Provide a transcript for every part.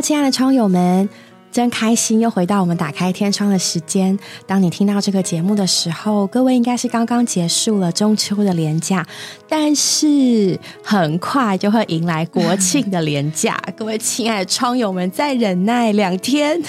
亲爱的超友们真开心，又回到我们打开天窗的时间。当你听到这个节目的时候，各位应该是刚刚结束了中秋的连假，但是很快就会迎来国庆的连假。各位亲爱的窗友们，再忍耐两天，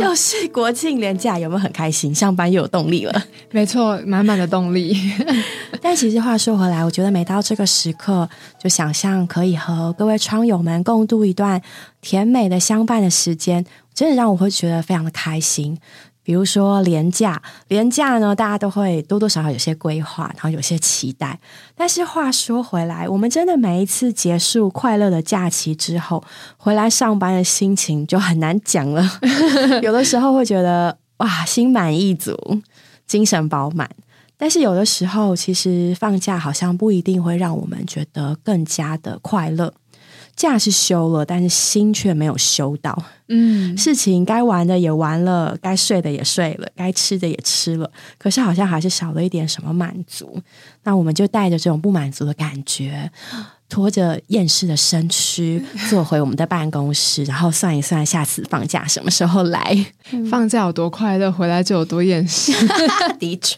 又是国庆连假，有没有很开心？上班又有动力了？没错，满满的动力。但其实话说回来，我觉得每到这个时刻，就想象可以和各位窗友们共度一段甜美的相伴的时间。真的让我会觉得非常的开心。比如说廉价，廉价呢，大家都会多多少少有些规划，然后有些期待。但是话说回来，我们真的每一次结束快乐的假期之后，回来上班的心情就很难讲了。有的时候会觉得哇，心满意足，精神饱满。但是有的时候，其实放假好像不一定会让我们觉得更加的快乐。假是休了，但是心却没有休到。嗯，事情该玩的也玩了，该睡的也睡了，该吃的也吃了，可是好像还是少了一点什么满足。那我们就带着这种不满足的感觉。拖着厌世的身躯 坐回我们的办公室，然后算一算下次放假什么时候来。放假有多快乐，回来就有多厌世。的确，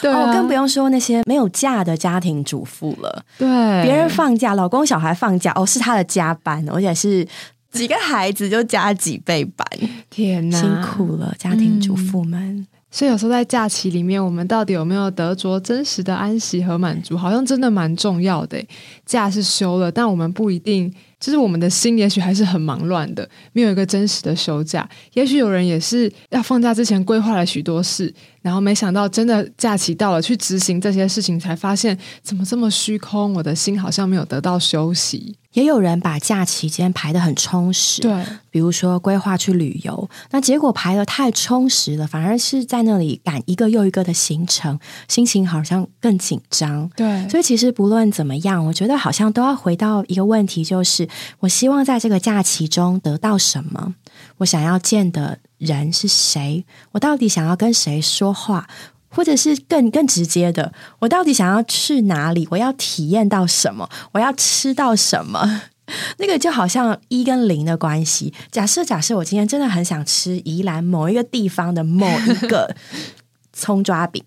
对，更不用说那些没有假的家庭主妇了。对，别人放假，老公小孩放假，哦，是他的加班，而且是几个孩子就加几倍班。天哪，辛苦了，家庭主妇们。所以有时候在假期里面，我们到底有没有得着真实的安息和满足，好像真的蛮重要的。假是休了，但我们不一定，就是我们的心也许还是很忙乱的，没有一个真实的休假。也许有人也是要放假之前规划了许多事。然后没想到，真的假期到了，去执行这些事情，才发现怎么这么虚空，我的心好像没有得到休息。也有人把假期间排的很充实，对，比如说规划去旅游，那结果排的太充实了，反而是在那里赶一个又一个的行程，心情好像更紧张。对，所以其实不论怎么样，我觉得好像都要回到一个问题，就是我希望在这个假期中得到什么，我想要见的。人是谁？我到底想要跟谁说话？或者是更更直接的，我到底想要去哪里？我要体验到什么？我要吃到什么？那个就好像一跟零的关系。假设假设我今天真的很想吃宜兰某一个地方的某一个 葱抓饼，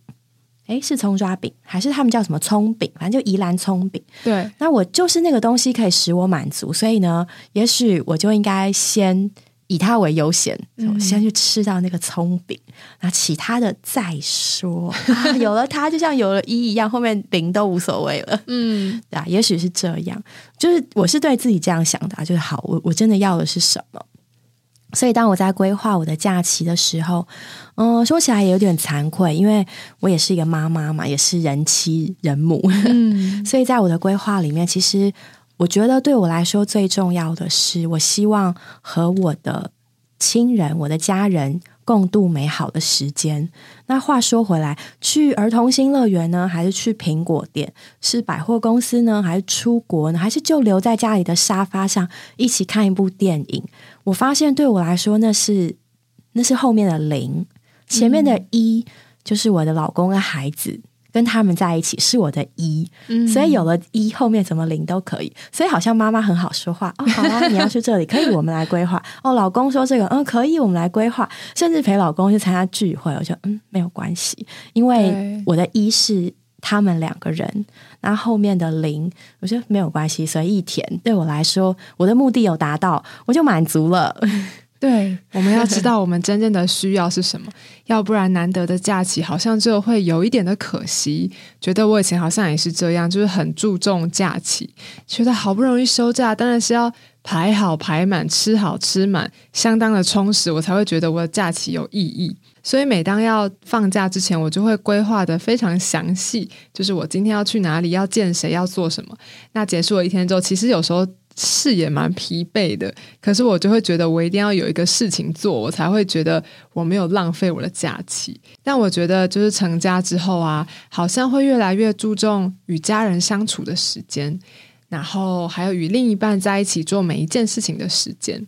诶，是葱抓饼还是他们叫什么葱饼？反正就宜兰葱饼。对，那我就是那个东西可以使我满足，所以呢，也许我就应该先。以它为优先，先去吃到那个葱饼，那其他的再说。有了它，就像有了一一样，后面零都无所谓了。嗯，对啊，也许是这样。就是我是对自己这样想的，就是好，我我真的要的是什么？所以当我在规划我的假期的时候，嗯，说起来也有点惭愧，因为我也是一个妈妈嘛，也是人妻人母。嗯，所以在我的规划里面，其实。我觉得对我来说最重要的是，我希望和我的亲人、我的家人共度美好的时间。那话说回来，去儿童新乐园呢，还是去苹果店？是百货公司呢，还是出国呢？还是就留在家里的沙发上一起看一部电影？我发现对我来说，那是那是后面的零，前面的一就是我的老公跟孩子。跟他们在一起是我的一，所以有了一后面怎么零都可以，所以好像妈妈很好说话哦。好啊，你要去这里，可以我们来规划哦。老公说这个，嗯，可以我们来规划，甚至陪老公去参加聚会，我就嗯没有关系，因为我的一是他们两个人，那后面的零我觉得没有关系，随意填。对我来说，我的目的有达到，我就满足了。对，我们要知道我们真正的需要是什么，要不然难得的假期好像就会有一点的可惜。觉得我以前好像也是这样，就是很注重假期，觉得好不容易休假，当然是要排好排满，吃好吃满，相当的充实，我才会觉得我的假期有意义。所以每当要放假之前，我就会规划的非常详细，就是我今天要去哪里，要见谁，要做什么。那结束了一天之后，其实有时候。是也蛮疲惫的，可是我就会觉得我一定要有一个事情做，我才会觉得我没有浪费我的假期。但我觉得就是成家之后啊，好像会越来越注重与家人相处的时间，然后还有与另一半在一起做每一件事情的时间。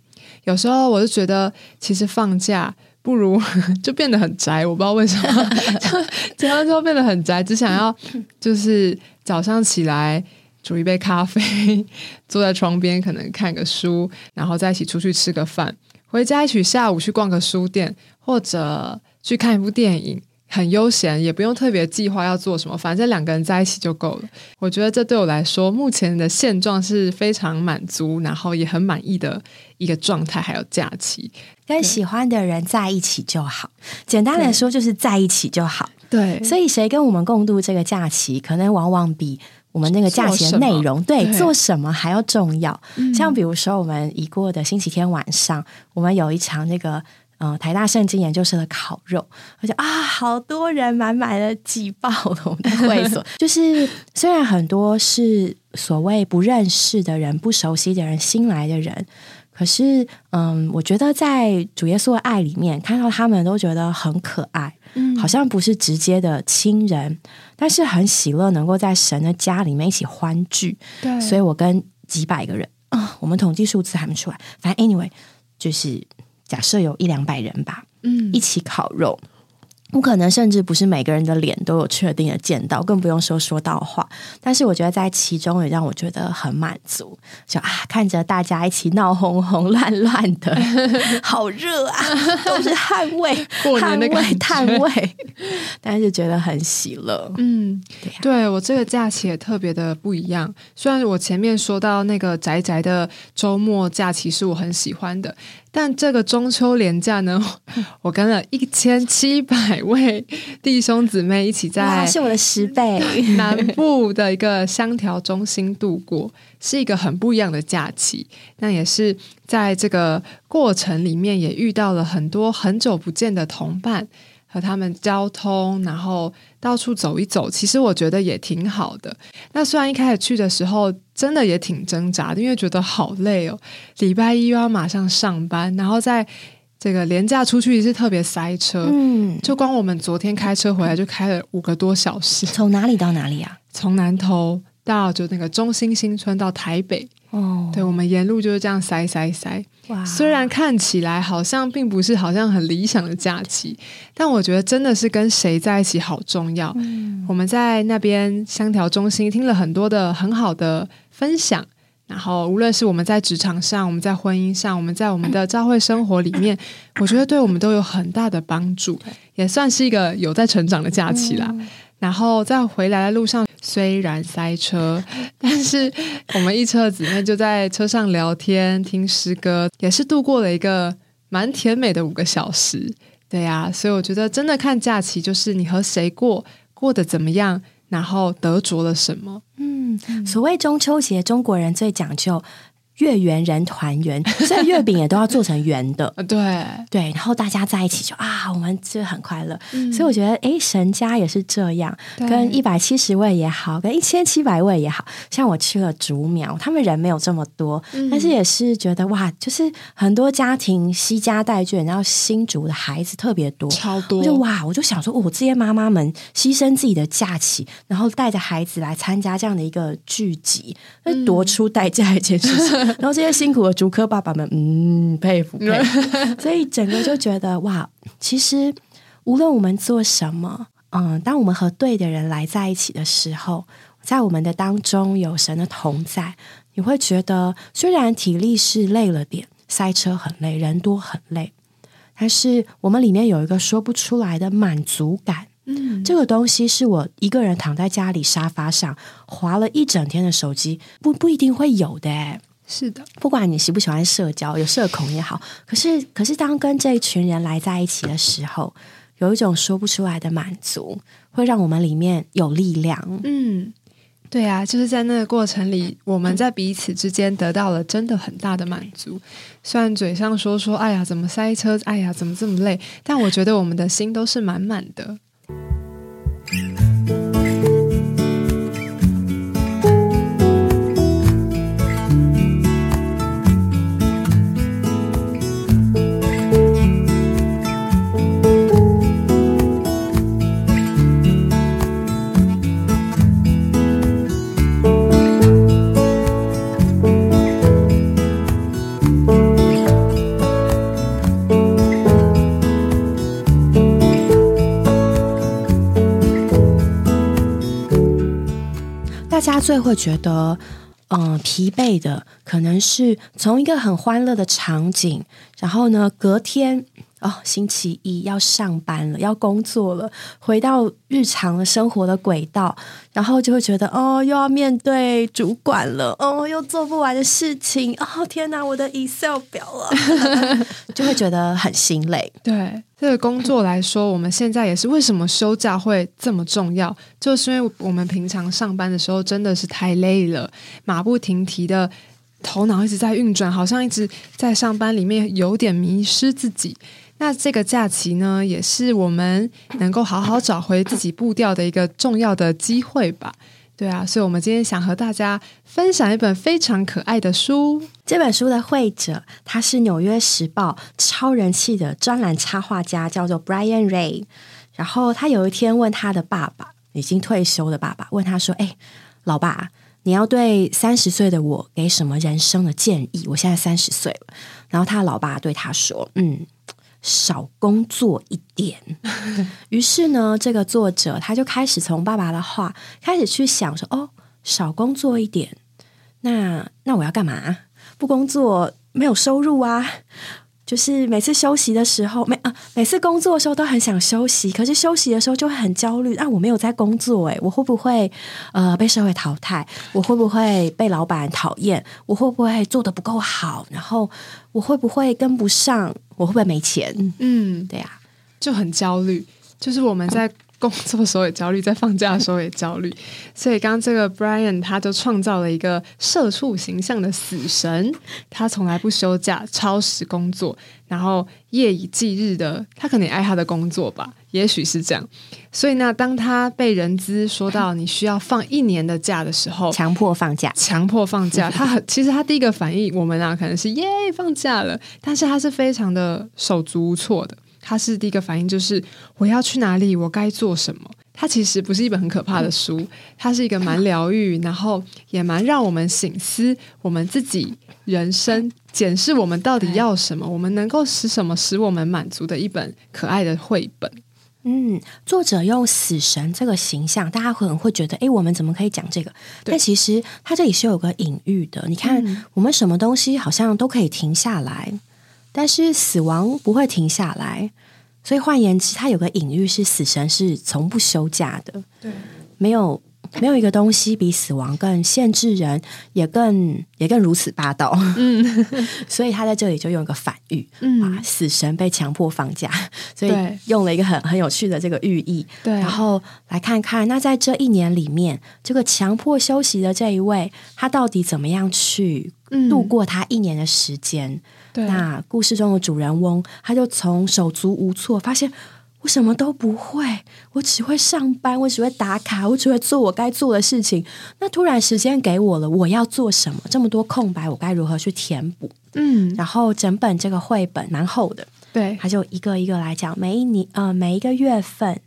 有时候我就觉得，其实放假不如 就变得很宅，我不知道为什么，就结婚之后变得很宅，只想要就是早上起来。煮一杯咖啡，坐在窗边可能看个书，然后再一起出去吃个饭，回家一起下午去逛个书店，或者去看一部电影。很悠闲，也不用特别计划要做什么，反正两个人在一起就够了。我觉得这对我来说，目前的现状是非常满足，然后也很满意的一个状态。还有假期，跟喜欢的人在一起就好。简单来说，就是在一起就好。对，所以谁跟我们共度这个假期，可能往往比我们那个假期的内容，对做什么还要重要。像比如说，我们已过的星期天晚上，我们有一场那个。嗯，台大圣经研究社的烤肉，而且啊，好多人满满的挤爆了我们的会所。就是虽然很多是所谓不认识的人、不熟悉的人、新来的人，可是嗯，我觉得在主耶稣的爱里面，看到他们都觉得很可爱，嗯，好像不是直接的亲人，但是很喜乐，能够在神的家里面一起欢聚。对，所以我跟几百个人啊，我们统计数字还没出来，反正 anyway 就是。假设有一两百人吧，嗯，一起烤肉。我可能甚至不是每个人的脸都有确定的见到，更不用说说到话。但是我觉得在其中也让我觉得很满足，就啊，看着大家一起闹哄哄、乱乱的，好热啊，都是汗味、汗味、碳味，但是觉得很喜乐。嗯，对，对我这个假期也特别的不一样。虽然我前面说到那个宅宅的周末假期是我很喜欢的。但这个中秋连假呢，我跟了一千七百位弟兄姊妹一起在是我的十倍 南部的一个香调中心度过，是一个很不一样的假期。那也是在这个过程里面，也遇到了很多很久不见的同伴。和他们交通，然后到处走一走，其实我觉得也挺好的。那虽然一开始去的时候，真的也挺挣扎的，因为觉得好累哦。礼拜一又要马上上班，然后在这个廉价出去是特别塞车，嗯，就光我们昨天开车回来就开了五个多小时。从哪里到哪里啊？从南头到就那个中心新村到台北。哦，对，我们沿路就是这样塞塞塞。哇，虽然看起来好像并不是好像很理想的假期，但我觉得真的是跟谁在一起好重要。我们在那边香调中心听了很多的很好的分享，然后无论是我们在职场上，我们在婚姻上，我们在我们的教会生活里面，我觉得对我们都有很大的帮助，也算是一个有在成长的假期啦。然后在回来的路上。虽然塞车，但是我们一车子那就在车上聊天、听诗歌，也是度过了一个蛮甜美的五个小时。对呀，所以我觉得真的看假期，就是你和谁过，过得怎么样，然后得着了什么。嗯，所谓中秋节，中国人最讲究。月圆人团圆，所以月饼也都要做成圆的。对对，然后大家在一起就啊，我们就很快乐。所以我觉得，哎，神家也是这样，跟一百七十位也好，跟一千七百位也好像我去了竹苗，他们人没有这么多，但是也是觉得哇，就是很多家庭惜家带眷，然后新竹的孩子特别多，超多。就哇，我就想说，哦，这些妈妈们牺牲自己的假期，然后带着孩子来参加这样的一个聚集，那多出代价一件事情。然后这些辛苦的竹科爸爸们，嗯，佩服佩服。所以整个就觉得哇，其实无论我们做什么，嗯，当我们和对的人来在一起的时候，在我们的当中有神的同在，你会觉得虽然体力是累了点，塞车很累，人多很累，但是我们里面有一个说不出来的满足感。嗯，这个东西是我一个人躺在家里沙发上划了一整天的手机，不不一定会有的。是的，不管你喜不喜欢社交，有社恐也好，可是可是当跟这一群人来在一起的时候，有一种说不出来的满足，会让我们里面有力量。嗯，对啊，就是在那个过程里，我们在彼此之间得到了真的很大的满足。虽然嘴上说说，哎呀，怎么塞车，哎呀，怎么这么累，但我觉得我们的心都是满满的。家最会觉得嗯疲惫的，可能是从一个很欢乐的场景，然后呢，隔天。哦，星期一要上班了，要工作了，回到日常的生活的轨道，然后就会觉得哦，又要面对主管了，哦，又做不完的事情，哦，天哪，我的 Excel 表了，就会觉得很心累。对这个工作来说，我们现在也是为什么休假会这么重要，就是因为我们平常上班的时候真的是太累了，马不停蹄的头脑一直在运转，好像一直在上班里面有点迷失自己。那这个假期呢，也是我们能够好好找回自己步调的一个重要的机会吧？对啊，所以我们今天想和大家分享一本非常可爱的书。这本书的绘者他是《纽约时报》超人气的专栏插画家，叫做 Brian Ray。然后他有一天问他的爸爸，已经退休的爸爸，问他说：“哎，老爸，你要对三十岁的我给什么人生的建议？我现在三十岁了。”然后他老爸对他说：“嗯。”少工作一点。于是呢，这个作者他就开始从爸爸的话开始去想说：“哦，少工作一点，那那我要干嘛？不工作没有收入啊。”就是每次休息的时候，每啊每次工作的时候都很想休息，可是休息的时候就会很焦虑啊！我没有在工作，诶，我会不会呃被社会淘汰？我会不会被老板讨厌？我会不会做的不够好？然后我会不会跟不上？我会不会没钱？嗯，对呀，就很焦虑。就是我们在。工作的时候也焦虑，在放假的时候也焦虑，所以刚刚这个 Brian 他就创造了一个社畜形象的死神，他从来不休假，超时工作，然后夜以继日的，他可能也爱他的工作吧，也许是这样。所以呢，当他被人资说到你需要放一年的假的时候，强迫放假，强迫放假，他很其实他第一个反应，我们啊可能是耶放假了，但是他是非常的手足无措的。他是第一个反应就是我要去哪里，我该做什么。它其实不是一本很可怕的书，它是一个蛮疗愈，然后也蛮让我们醒思我们自己人生、检视我们到底要什么，我们能够使什么使我们满足的一本可爱的绘本。嗯，作者用死神这个形象，大家可能会觉得，哎，我们怎么可以讲这个？但其实它这里是有个隐喻的。你看，我们什么东西好像都可以停下来。但是死亡不会停下来，所以换言之，它有个隐喻是死神是从不休假的。对，没有没有一个东西比死亡更限制人，也更也更如此霸道。嗯，所以他在这里就用一个反喻，啊，死神被强迫放假，所以用了一个很很有趣的这个寓意。对，然后来看看，那在这一年里面，这个强迫休息的这一位，他到底怎么样去度过他一年的时间？那故事中的主人翁，他就从手足无措，发现我什么都不会，我只会上班，我只会打卡，我只会做我该做的事情。那突然时间给我了，我要做什么？这么多空白，我该如何去填补？嗯，然后整本这个绘本蛮厚的，对，他就一个一个来讲，每一年呃每一个月份，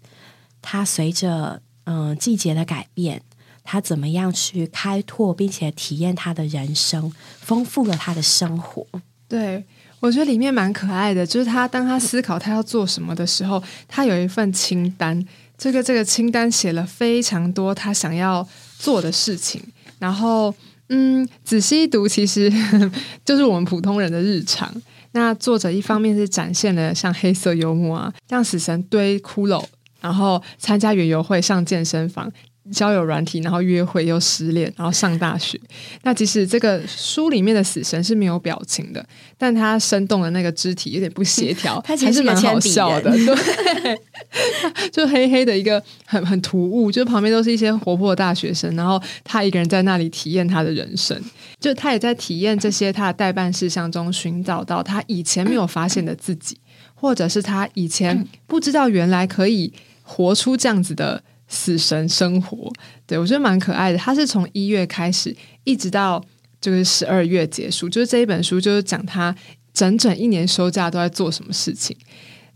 他随着嗯季节的改变，他怎么样去开拓并且体验他的人生，丰富了他的生活。对，我觉得里面蛮可爱的，就是他当他思考他要做什么的时候，他有一份清单。这个这个清单写了非常多他想要做的事情，然后嗯，仔细一读，其实 就是我们普通人的日常。那作者一方面是展现了像黑色幽默啊，让死神堆骷髅，然后参加园游会，上健身房。交友软体，然后约会又失恋，然后上大学。那即使这个书里面的死神是没有表情的，但他生动的那个肢体有点不协调，还是蛮好笑的。对，就黑黑的一个很很突兀，就旁边都是一些活泼的大学生，然后他一个人在那里体验他的人生，就他也在体验这些他的代办事项中寻找到他以前没有发现的自己，或者是他以前 不知道原来可以活出这样子的。死神生活，对我觉得蛮可爱的。他是从一月开始，一直到就是十二月结束，就是这一本书就是讲他整整一年休假都在做什么事情。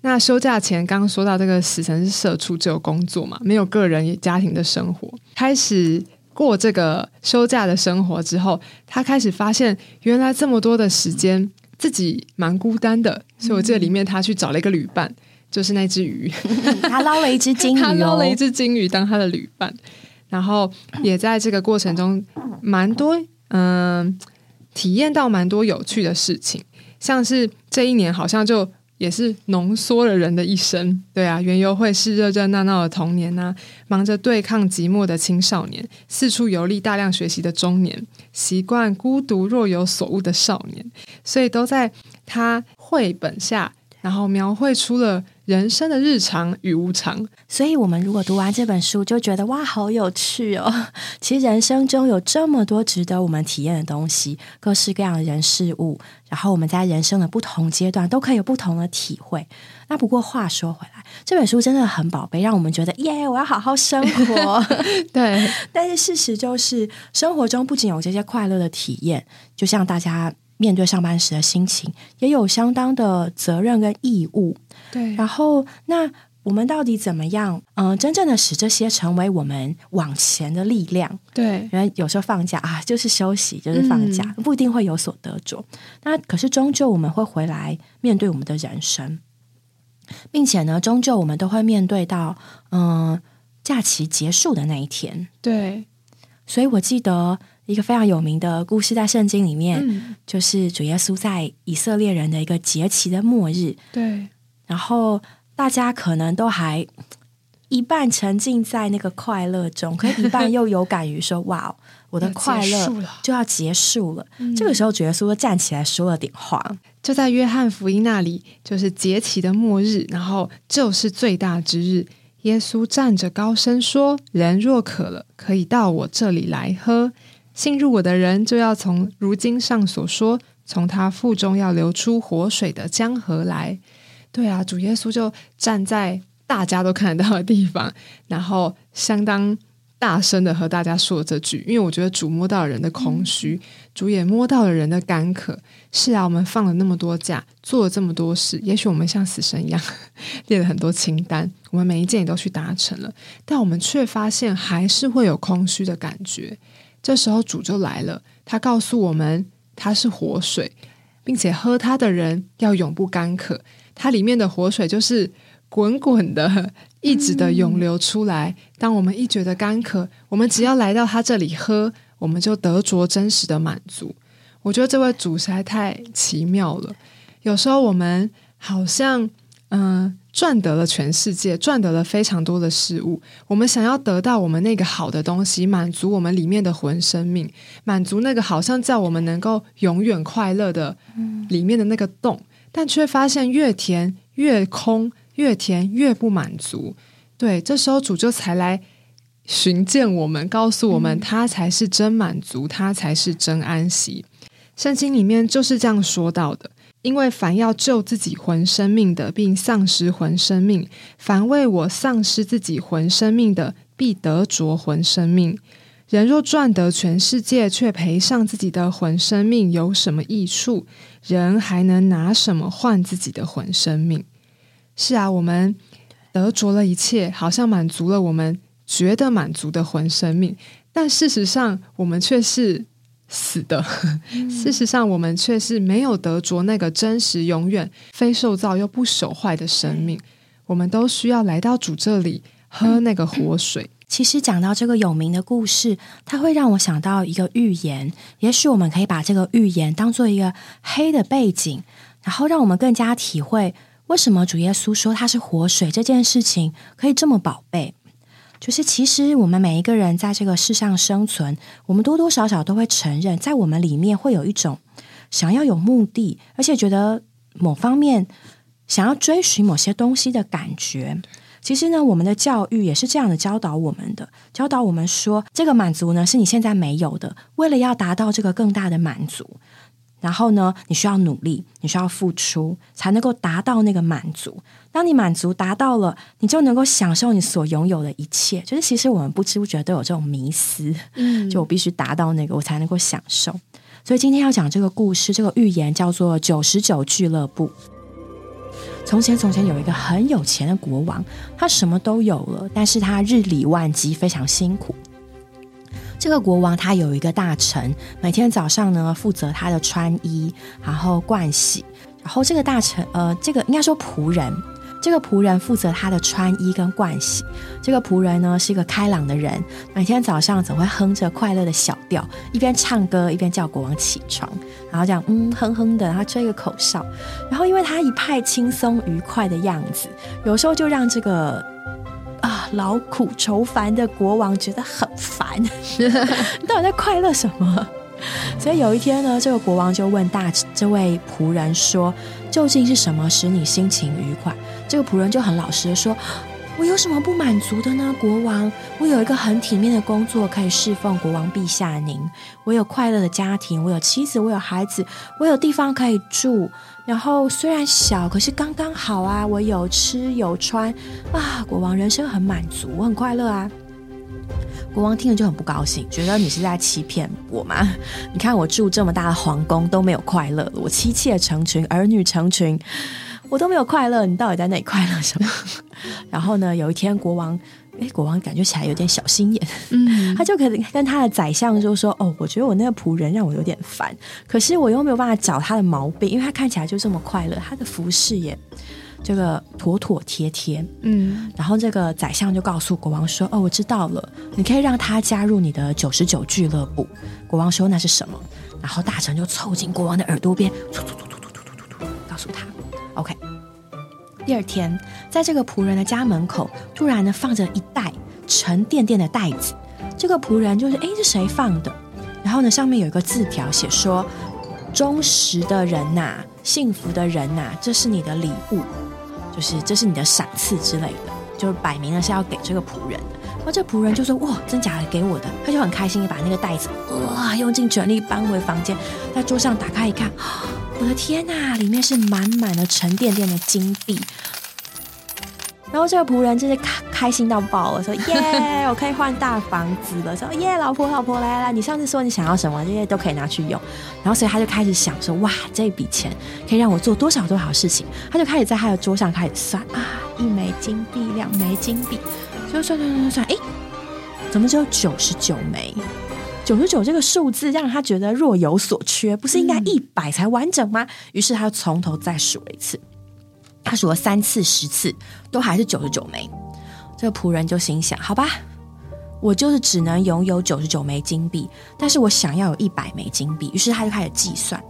那休假前刚刚说到这个死神是社畜，只有工作嘛，没有个人家庭的生活。开始过这个休假的生活之后，他开始发现原来这么多的时间自己蛮孤单的，所以我这里面他去找了一个旅伴。就是那只鱼，他捞了一只金鱼，他捞了一只金鱼当他的旅伴。然后也在这个过程中蛮多嗯体验到蛮多有趣的事情，像是这一年好像就。也是浓缩了人的一生，对啊，园游会是热热闹闹的童年呐，忙着对抗寂寞的青少年，四处游历大量学习的中年，习惯孤独若有所悟的少年，所以都在他绘本下，然后描绘出了。人生的日常与无常，所以我们如果读完这本书，就觉得哇，好有趣哦！其实人生中有这么多值得我们体验的东西，各式各样的人事物，然后我们在人生的不同阶段都可以有不同的体会。那不过话说回来，这本书真的很宝贝，让我们觉得耶，我要好好生活。对，但是事实就是，生活中不仅有这些快乐的体验，就像大家。面对上班时的心情，也有相当的责任跟义务。对，然后那我们到底怎么样？嗯，真正的使这些成为我们往前的力量？对，因为有时候放假啊，就是休息，就是放假，不一定会有所得着。那可是终究我们会回来面对我们的人生，并且呢，终究我们都会面对到嗯假期结束的那一天。对，所以我记得。一个非常有名的故事，在圣经里面，就是主耶稣在以色列人的一个节期的末日。对，然后大家可能都还一半沉浸在那个快乐中，可一半又有感于说：“哇，我的快乐就要结束了。”这个时候，主耶稣站起来说了点话，就在约翰福音那里，就是节期的末日，然后就是最大之日。耶稣站着高声说：“人若渴了，可以到我这里来喝。”信入我的人，就要从如今上所说，从他腹中要流出活水的江河来。对啊，主耶稣就站在大家都看得到的地方，然后相当大声的和大家说这句。因为我觉得主摸到了人的空虚，主也摸到了人的干渴。是啊，我们放了那么多假，做了这么多事，也许我们像死神一样 列了很多清单，我们每一件也都去达成了，但我们却发现还是会有空虚的感觉。这时候主就来了，他告诉我们他是活水，并且喝它的人要永不干渴。它里面的活水就是滚滚的、一直的涌流出来。当我们一觉得干渴，我们只要来到他这里喝，我们就得着真实的满足。我觉得这位主实在太奇妙了。有时候我们好像嗯。赚得了全世界，赚得了非常多的事物。我们想要得到我们那个好的东西，满足我们里面的魂生命，满足那个好像叫我们能够永远快乐的里面的那个洞，但却发现越填越空，越填越不满足。对，这时候主就才来寻见我们，告诉我们他才是真满足，他才是真安息。圣经里面就是这样说到的。因为凡要救自己魂生命的，并丧失魂生命；凡为我丧失自己魂生命的，必得着魂生命。人若赚得全世界，却赔上自己的魂生命，有什么益处？人还能拿什么换自己的魂生命？是啊，我们得着了一切，好像满足了我们觉得满足的魂生命，但事实上，我们却是。死的，事实上，我们却是没有得着那个真实、永远、非受造又不朽坏的生命。我们都需要来到主这里喝那个活水。其实讲到这个有名的故事，它会让我想到一个寓言。也许我们可以把这个寓言当做一个黑的背景，然后让我们更加体会为什么主耶稣说他是活水这件事情可以这么宝贝。就是其实我们每一个人在这个世上生存，我们多多少少都会承认，在我们里面会有一种想要有目的，而且觉得某方面想要追寻某些东西的感觉。其实呢，我们的教育也是这样的教导我们的，教导我们说，这个满足呢是你现在没有的，为了要达到这个更大的满足。然后呢，你需要努力，你需要付出，才能够达到那个满足。当你满足达到了，你就能够享受你所拥有的一切。就是其实我们不知不觉都有这种迷思，嗯，就我必须达到那个，我才能够享受。所以今天要讲这个故事，这个寓言叫做《九十九俱乐部》。从前，从前有一个很有钱的国王，他什么都有了，但是他日理万机，非常辛苦。这个国王他有一个大臣，每天早上呢负责他的穿衣，然后盥洗。然后这个大臣，呃，这个应该说仆人，这个仆人负责他的穿衣跟盥洗。这个仆人呢是一个开朗的人，每天早上总会哼着快乐的小调，一边唱歌一边叫国王起床，然后这样嗯哼哼的，然后吹个口哨。然后因为他一派轻松愉快的样子，有时候就让这个啊劳苦愁烦的国王觉得很烦。你到底在快乐什么？所以有一天呢，这个国王就问大这位仆人说：“究竟是什么使你心情愉快？”这个仆人就很老实的说：“我有什么不满足的呢？国王，我有一个很体面的工作可以侍奉国王陛下您，我有快乐的家庭，我有妻子，我有孩子，我有地方可以住。然后虽然小，可是刚刚好啊，我有吃有穿啊，国王人生很满足，我很快乐啊。”国王听了就很不高兴，觉得你是在欺骗我吗？你看我住这么大的皇宫都没有快乐，我妻妾成群，儿女成群，我都没有快乐，你到底在那里快乐什么？然后呢，有一天国王，哎，国王感觉起来有点小心眼，嗯，他就可能跟他的宰相就说：“哦，我觉得我那个仆人让我有点烦，可是我又没有办法找他的毛病，因为他看起来就这么快乐，他的服饰也。”这个妥妥帖帖，嗯，然后这个宰相就告诉国王说：“哦，我知道了，你可以让他加入你的九十九俱乐部。”国王说：“那是什么？”然后大臣就凑近国王的耳朵边，突突突突突突突突突，告诉他：“OK。”第二天，在这个仆人的家门口，突然呢放着一袋沉甸甸的袋子。这个仆人就是：“哎，这谁放的？”然后呢，上面有一个字条写说：“忠实的人呐，幸福的人呐，这是你的礼物。”就是这是你的赏赐之类的，就是摆明了是要给这个仆人的。然后这仆人就说：“哇，真假的给我的。”他就很开心，把那个袋子哇用尽全力搬回房间，在桌上打开一看，我的天呐，里面是满满的沉甸甸的金币。然后这个仆人真是开开心到爆了，说：“ 耶，我可以换大房子了！”说：“耶，老婆，老婆，来来，你上次说你想要什么，这些都可以拿去用。”然后所以他就开始想说：“哇，这笔钱可以让我做多少多少事情？”他就开始在他的桌上开始算啊，一枚金币，两枚金币，就算算算算算，哎，怎么只有九十九枚？九十九这个数字让他觉得若有所缺，不是应该一百才完整吗？于是他从头再数了一次。他数了三次、十次，都还是九十九枚。这个仆人就心想：好吧，我就是只能拥有九十九枚金币，但是我想要有一百枚金币。于是他就开始计算：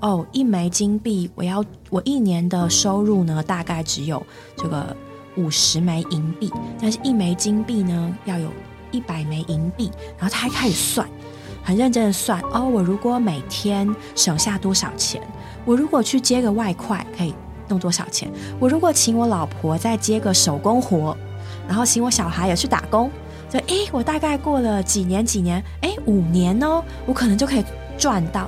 哦，一枚金币，我要我一年的收入呢，大概只有这个五十枚银币，但是一枚金币呢，要有一百枚银币。然后他还开始算，很认真的算：哦，我如果每天省下多少钱？我如果去接个外快，可以。弄多少钱？我如果请我老婆再接个手工活，然后请我小孩也去打工，就诶，我大概过了几年几年，诶，五年哦，我可能就可以赚到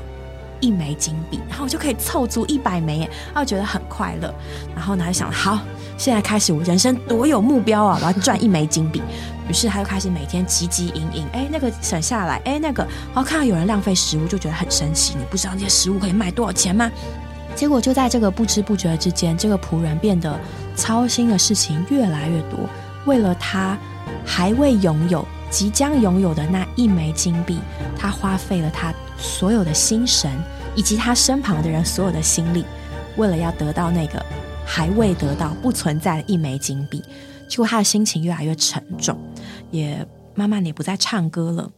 一枚金币，然后我就可以凑足一百枚，然后觉得很快乐。然后呢，就想好，现在开始我人生多有目标啊，我要赚一枚金币。于是他就开始每天汲汲营营，哎，那个省下来，哎，那个，然后看到有人浪费食物，就觉得很生气。你不知道那些食物可以卖多少钱吗？结果就在这个不知不觉之间，这个仆人变得操心的事情越来越多。为了他还未拥有、即将拥有的那一枚金币，他花费了他所有的心神，以及他身旁的人所有的心力，为了要得到那个还未得到、不存在的一枚金币。结果他的心情越来越沉重，也慢慢也不再唱歌了。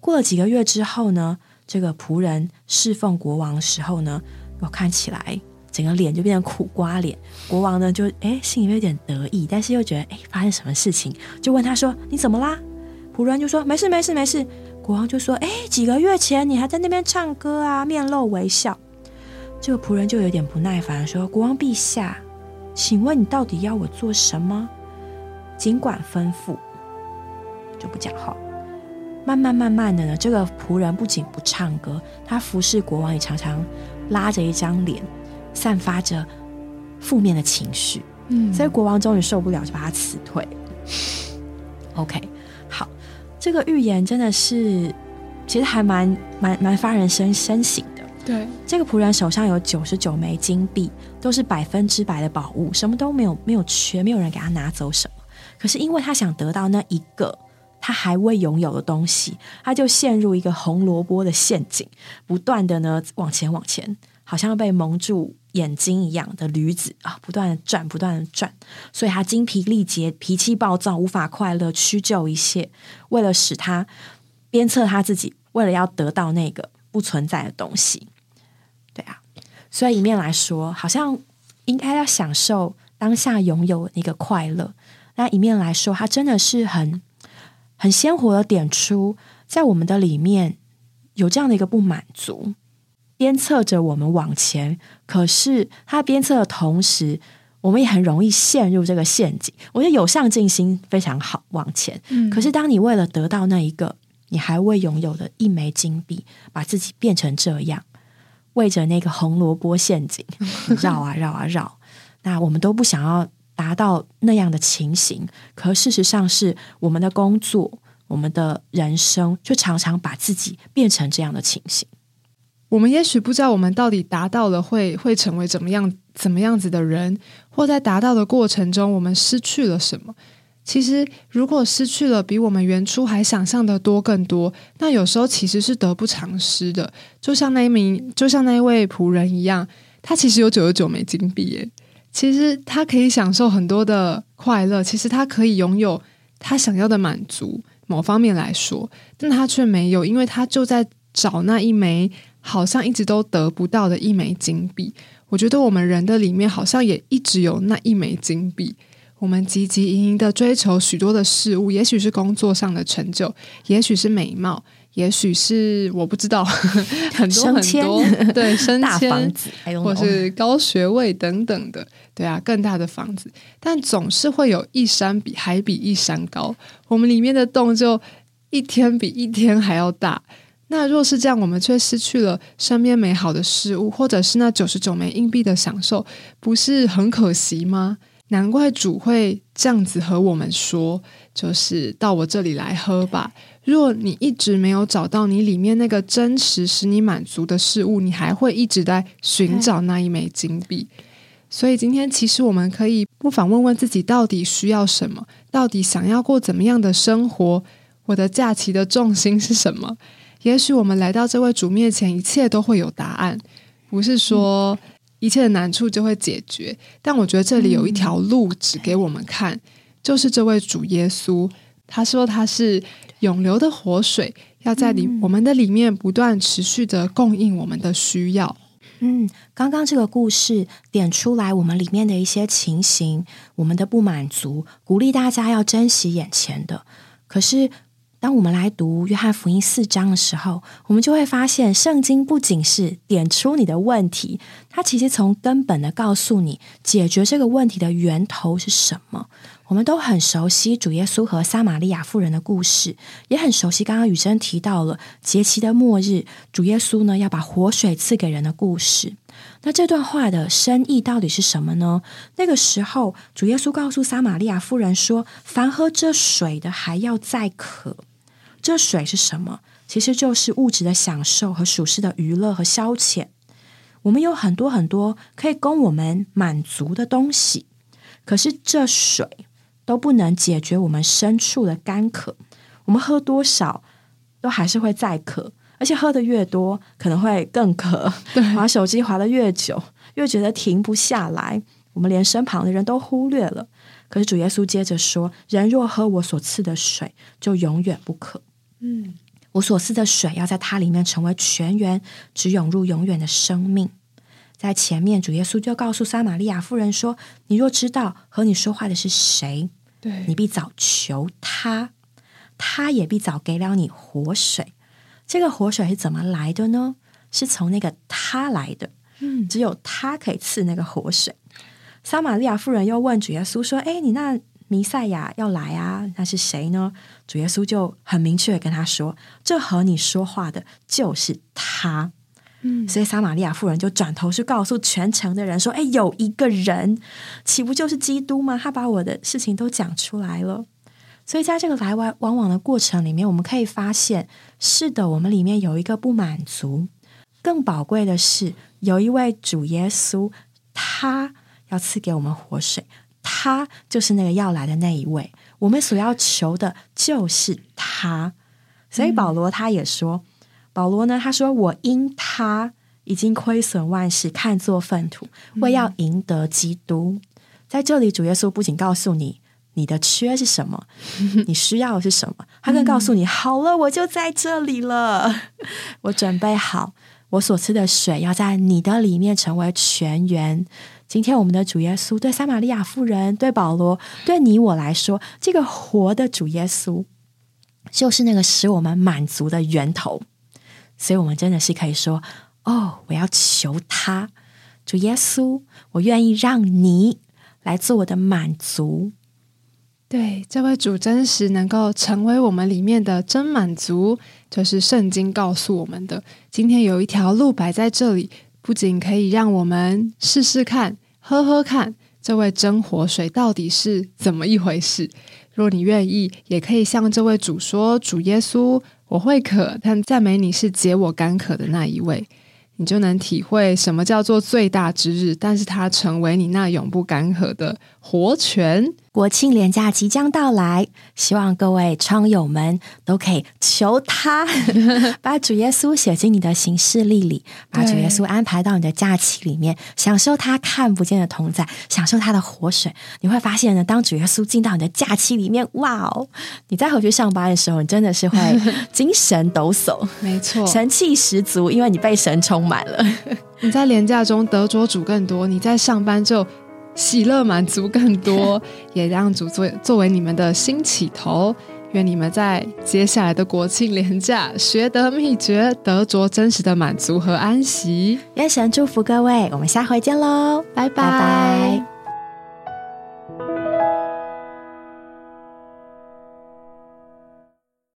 过了几个月之后呢，这个仆人侍奉国王的时候呢。我看起来整个脸就变成苦瓜脸，国王呢就哎心里面有点得意，但是又觉得哎发生什么事情，就问他说你怎么啦？仆人就说没事没事没事。国王就说哎几个月前你还在那边唱歌啊，面露微笑。这个仆人就有点不耐烦说国王陛下，请问你到底要我做什么？尽管吩咐，就不讲话。慢慢慢慢的呢，这个仆人不仅不唱歌，他服侍国王也常常。拉着一张脸，散发着负面的情绪，嗯，所以国王终于受不了，就把他辞退。OK，好，这个预言真的是，其实还蛮蛮蛮发人深深省的。对，这个仆人手上有九十九枚金币，都是百分之百的宝物，什么都没有没有缺，没有人给他拿走什么。可是因为他想得到那一个他还未拥有的东西，他就陷入一个红萝卜的陷阱，不断的呢往前往前，好像被蒙住眼睛一样的驴子啊，不断的转，不断的转，所以他精疲力竭，脾气暴躁，无法快乐，屈就一切，为了使他鞭策他自己，为了要得到那个不存在的东西。所以一面来说，好像应该要享受当下拥有那个快乐；那一面来说，它真的是很很鲜活的点出，在我们的里面有这样的一个不满足。鞭策着我们往前，可是它鞭策的同时，我们也很容易陷入这个陷阱。我觉得有上进心非常好，往前。嗯，可是当你为了得到那一个你还未拥有的一枚金币，把自己变成这样，为着那个红萝卜陷阱 绕啊绕啊绕，那我们都不想要达到那样的情形。可事实上是我们的工作，我们的人生，就常常把自己变成这样的情形。我们也许不知道我们到底达到了会会成为怎么样怎么样子的人，或在达到的过程中我们失去了什么。其实，如果失去了比我们原初还想象的多更多，那有时候其实是得不偿失的。就像那一名，就像那一位仆人一样，他其实有九十九枚金币耶。其实他可以享受很多的快乐，其实他可以拥有他想要的满足。某方面来说，但他却没有，因为他就在找那一枚。好像一直都得不到的一枚金币，我觉得我们人的里面好像也一直有那一枚金币。我们汲汲营营的追求许多的事物，也许是工作上的成就，也许是美貌，也许是我不知道 很多很多对升迁，或是高学位等等的，对啊，更大的房子。但总是会有一山比还比一山高，我们里面的洞就一天比一天还要大。那若是这样，我们却失去了身边美好的事物，或者是那九十九枚硬币的享受，不是很可惜吗？难怪主会这样子和我们说，就是到我这里来喝吧。若你一直没有找到你里面那个真实使你满足的事物，你还会一直在寻找那一枚金币。所以今天，其实我们可以不妨问问自己，到底需要什么？到底想要过怎么样的生活？我的假期的重心是什么？也许我们来到这位主面前，一切都会有答案。不是说一切的难处就会解决，但我觉得这里有一条路指给我们看，就是这位主耶稣。他说他是永流的活水，要在里我们的里面不断持续的供应我们的需要。嗯，刚刚这个故事点出来我们里面的一些情形，我们的不满足，鼓励大家要珍惜眼前的。可是。当我们来读约翰福音四章的时候，我们就会发现，圣经不仅是点出你的问题，它其实从根本的告诉你解决这个问题的源头是什么。我们都很熟悉主耶稣和撒玛利亚妇人的故事，也很熟悉刚刚雨珍提到了节期的末日，主耶稣呢要把活水赐给人的故事。那这段话的深意到底是什么呢？那个时候，主耶稣告诉撒玛利亚妇人说：“凡喝这水的，还要再渴。”这水是什么？其实就是物质的享受和属世的娱乐和消遣。我们有很多很多可以供我们满足的东西，可是这水都不能解决我们深处的干渴。我们喝多少都还是会再渴，而且喝的越多，可能会更渴。划手机划的越久，越觉得停不下来。我们连身旁的人都忽略了。可是主耶稣接着说：“人若喝我所赐的水，就永远不渴。”嗯，我所赐的水要在它里面成为泉源，只涌入永远的生命。在前面，主耶稣就告诉撒玛利亚妇人说：“你若知道和你说话的是谁，对你必早求他，他也必早给了你活水。这个活水是怎么来的呢？是从那个他来的。嗯，只有他可以赐那个活水。撒玛利亚妇人又问主耶稣说：‘哎，你那？’弥赛亚要来啊，那是谁呢？主耶稣就很明确的跟他说：“这和你说话的就是他。”嗯，所以撒玛利亚妇人就转头去告诉全城的人说：“哎，有一个人，岂不就是基督吗？他把我的事情都讲出来了。”所以在这个来来往往的过程里面，我们可以发现，是的，我们里面有一个不满足。更宝贵的是，有一位主耶稣，他要赐给我们活水。他就是那个要来的那一位，我们所要求的就是他。所以保罗他也说，保罗呢，他说我因他已经亏损万事，看作粪土，为要赢得基督。在这里，主耶稣不仅告诉你你的缺是什么，你需要的是什么，他更告诉你：好了，我就在这里了，我准备好，我所吃的水要在你的里面成为泉源。今天，我们的主耶稣对撒玛利亚妇人、对保罗、对你我来说，这个活的主耶稣，就是那个使我们满足的源头。所以，我们真的是可以说：哦，我要求他，主耶稣，我愿意让你来做我的满足。对，这位主真实能够成为我们里面的真满足，就是圣经告诉我们的。今天有一条路摆在这里。不仅可以让我们试试看、喝喝看这位真活水到底是怎么一回事。若你愿意，也可以向这位主说：“主耶稣，我会渴，但赞美你是解我干渴的那一位。”你就能体会什么叫做最大之日，但是它成为你那永不干涸的活泉。国庆连假即将到来，希望各位窗友们都可以求他 把主耶稣写进你的行事历里，把主耶稣安排到你的假期里面，享受他看不见的同在，享受他的活水。你会发现呢，当主耶稣进到你的假期里面，哇哦！你再回去上班的时候，你真的是会精神抖擞，没错，神气十足，因为你被神充满了。你在廉假中得着主更多，你在上班就。喜乐满足更多，也让主作作为你们的新起头。愿你们在接下来的国庆连假学得秘诀，得着真实的满足和安息。愿神祝福各位，我们下回见喽，拜拜。